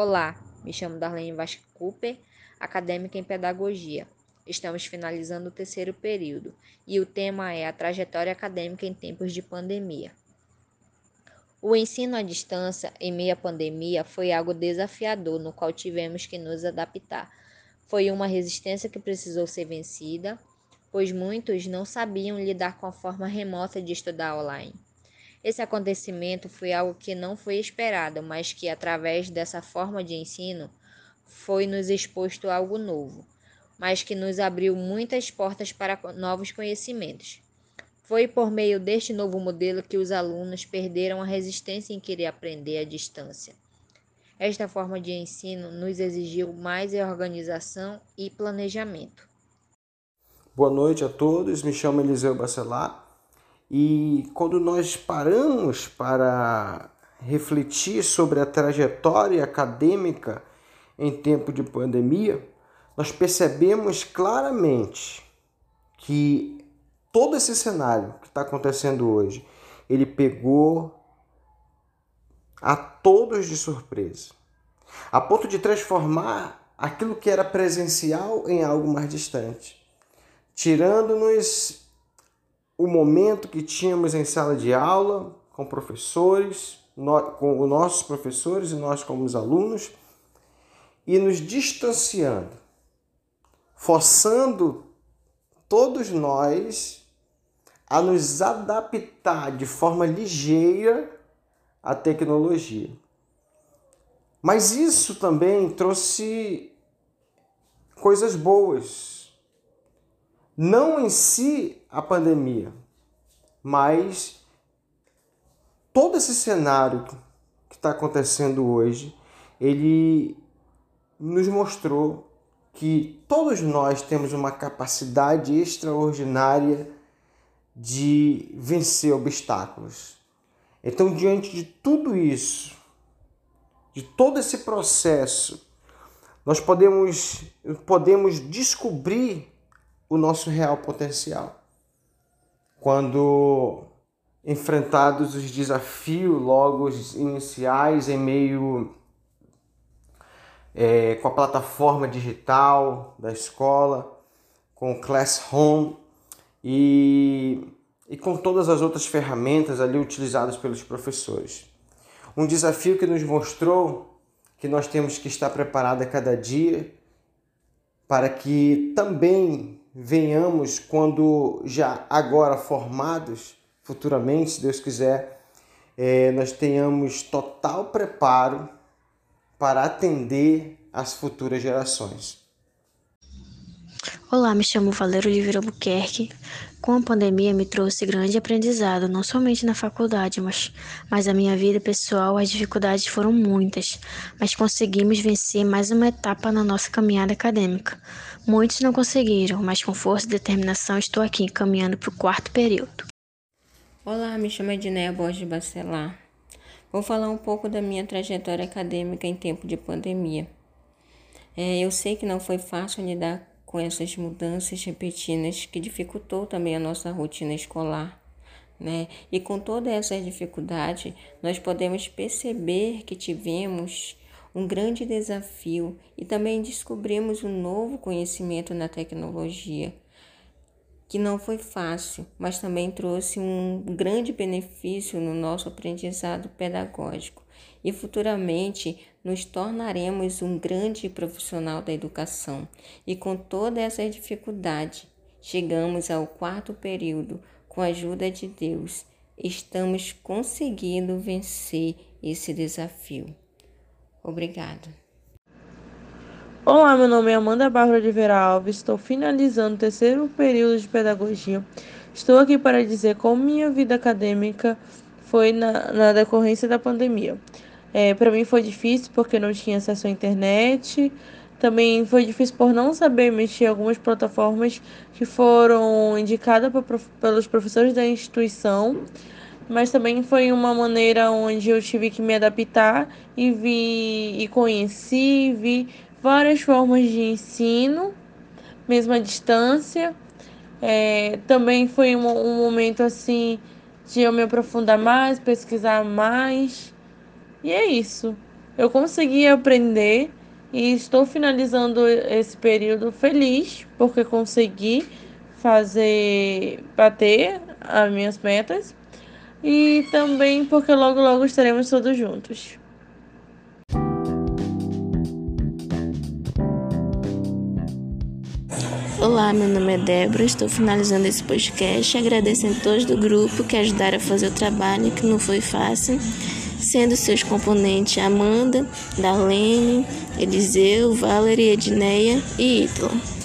Olá, me chamo Darlene Vasco Cooper, acadêmica em Pedagogia. Estamos finalizando o terceiro período e o tema é a trajetória acadêmica em tempos de pandemia. O ensino à distância em meio à pandemia foi algo desafiador no qual tivemos que nos adaptar. Foi uma resistência que precisou ser vencida, pois muitos não sabiam lidar com a forma remota de estudar online. Esse acontecimento foi algo que não foi esperado, mas que, através dessa forma de ensino, foi nos exposto a algo novo, mas que nos abriu muitas portas para novos conhecimentos. Foi por meio deste novo modelo que os alunos perderam a resistência em querer aprender à distância. Esta forma de ensino nos exigiu mais organização e planejamento. Boa noite a todos, me chamo Eliseu Bacelar. E quando nós paramos para refletir sobre a trajetória acadêmica em tempo de pandemia, nós percebemos claramente que todo esse cenário que está acontecendo hoje, ele pegou a todos de surpresa, a ponto de transformar aquilo que era presencial em algo mais distante, tirando-nos o momento que tínhamos em sala de aula com professores, com os nossos professores e nós como os alunos, e nos distanciando, forçando todos nós a nos adaptar de forma ligeira à tecnologia. Mas isso também trouxe coisas boas não em si a pandemia, mas todo esse cenário que está acontecendo hoje, ele nos mostrou que todos nós temos uma capacidade extraordinária de vencer obstáculos. Então, diante de tudo isso, de todo esse processo, nós podemos, podemos descobrir o nosso real potencial. Quando enfrentados os desafios logo iniciais em meio é, com a plataforma digital da escola, com o Classroom e, e com todas as outras ferramentas ali utilizadas pelos professores. Um desafio que nos mostrou que nós temos que estar preparados a cada dia para que também venhamos, quando já agora formados, futuramente, se Deus quiser, é, nós tenhamos total preparo para atender as futuras gerações. Olá, me chamo Valério Oliveira Albuquerque. Com a pandemia me trouxe grande aprendizado, não somente na faculdade, mas, mas a minha vida pessoal, as dificuldades foram muitas, mas conseguimos vencer mais uma etapa na nossa caminhada acadêmica. Muitos não conseguiram, mas com força e determinação estou aqui caminhando para o quarto período. Olá, me chamo Edneia Borges Bacelar. Vou falar um pouco da minha trajetória acadêmica em tempo de pandemia. É, eu sei que não foi fácil lidar com essas mudanças repetidas que dificultou também a nossa rotina escolar. Né? E com toda essa dificuldade, nós podemos perceber que tivemos um grande desafio e também descobrimos um novo conhecimento na tecnologia, que não foi fácil, mas também trouxe um grande benefício no nosso aprendizado pedagógico. E futuramente nos tornaremos um grande profissional da educação. E com toda essa dificuldade, chegamos ao quarto período com a ajuda de Deus. Estamos conseguindo vencer esse desafio. Obrigado. Olá, meu nome é Amanda Bárbara de Vera Alves, estou finalizando o terceiro período de pedagogia. Estou aqui para dizer como minha vida acadêmica foi na, na decorrência da pandemia. É, para mim foi difícil porque não tinha acesso à internet. Também foi difícil por não saber mexer algumas plataformas que foram indicadas pelos professores da instituição mas também foi uma maneira onde eu tive que me adaptar e vi e conheci, vi várias formas de ensino, mesmo à distância. É, também foi um, um momento assim de eu me aprofundar mais, pesquisar mais. E é isso. Eu consegui aprender e estou finalizando esse período feliz porque consegui fazer bater as minhas metas e também porque logo logo estaremos todos juntos. Olá, meu nome é Débora, estou finalizando esse podcast. Agradeço a todos do grupo que ajudaram a fazer o trabalho, que não foi fácil, sendo seus componentes Amanda, Darlene, Eliseu, Valerie, Edneia e Ítala.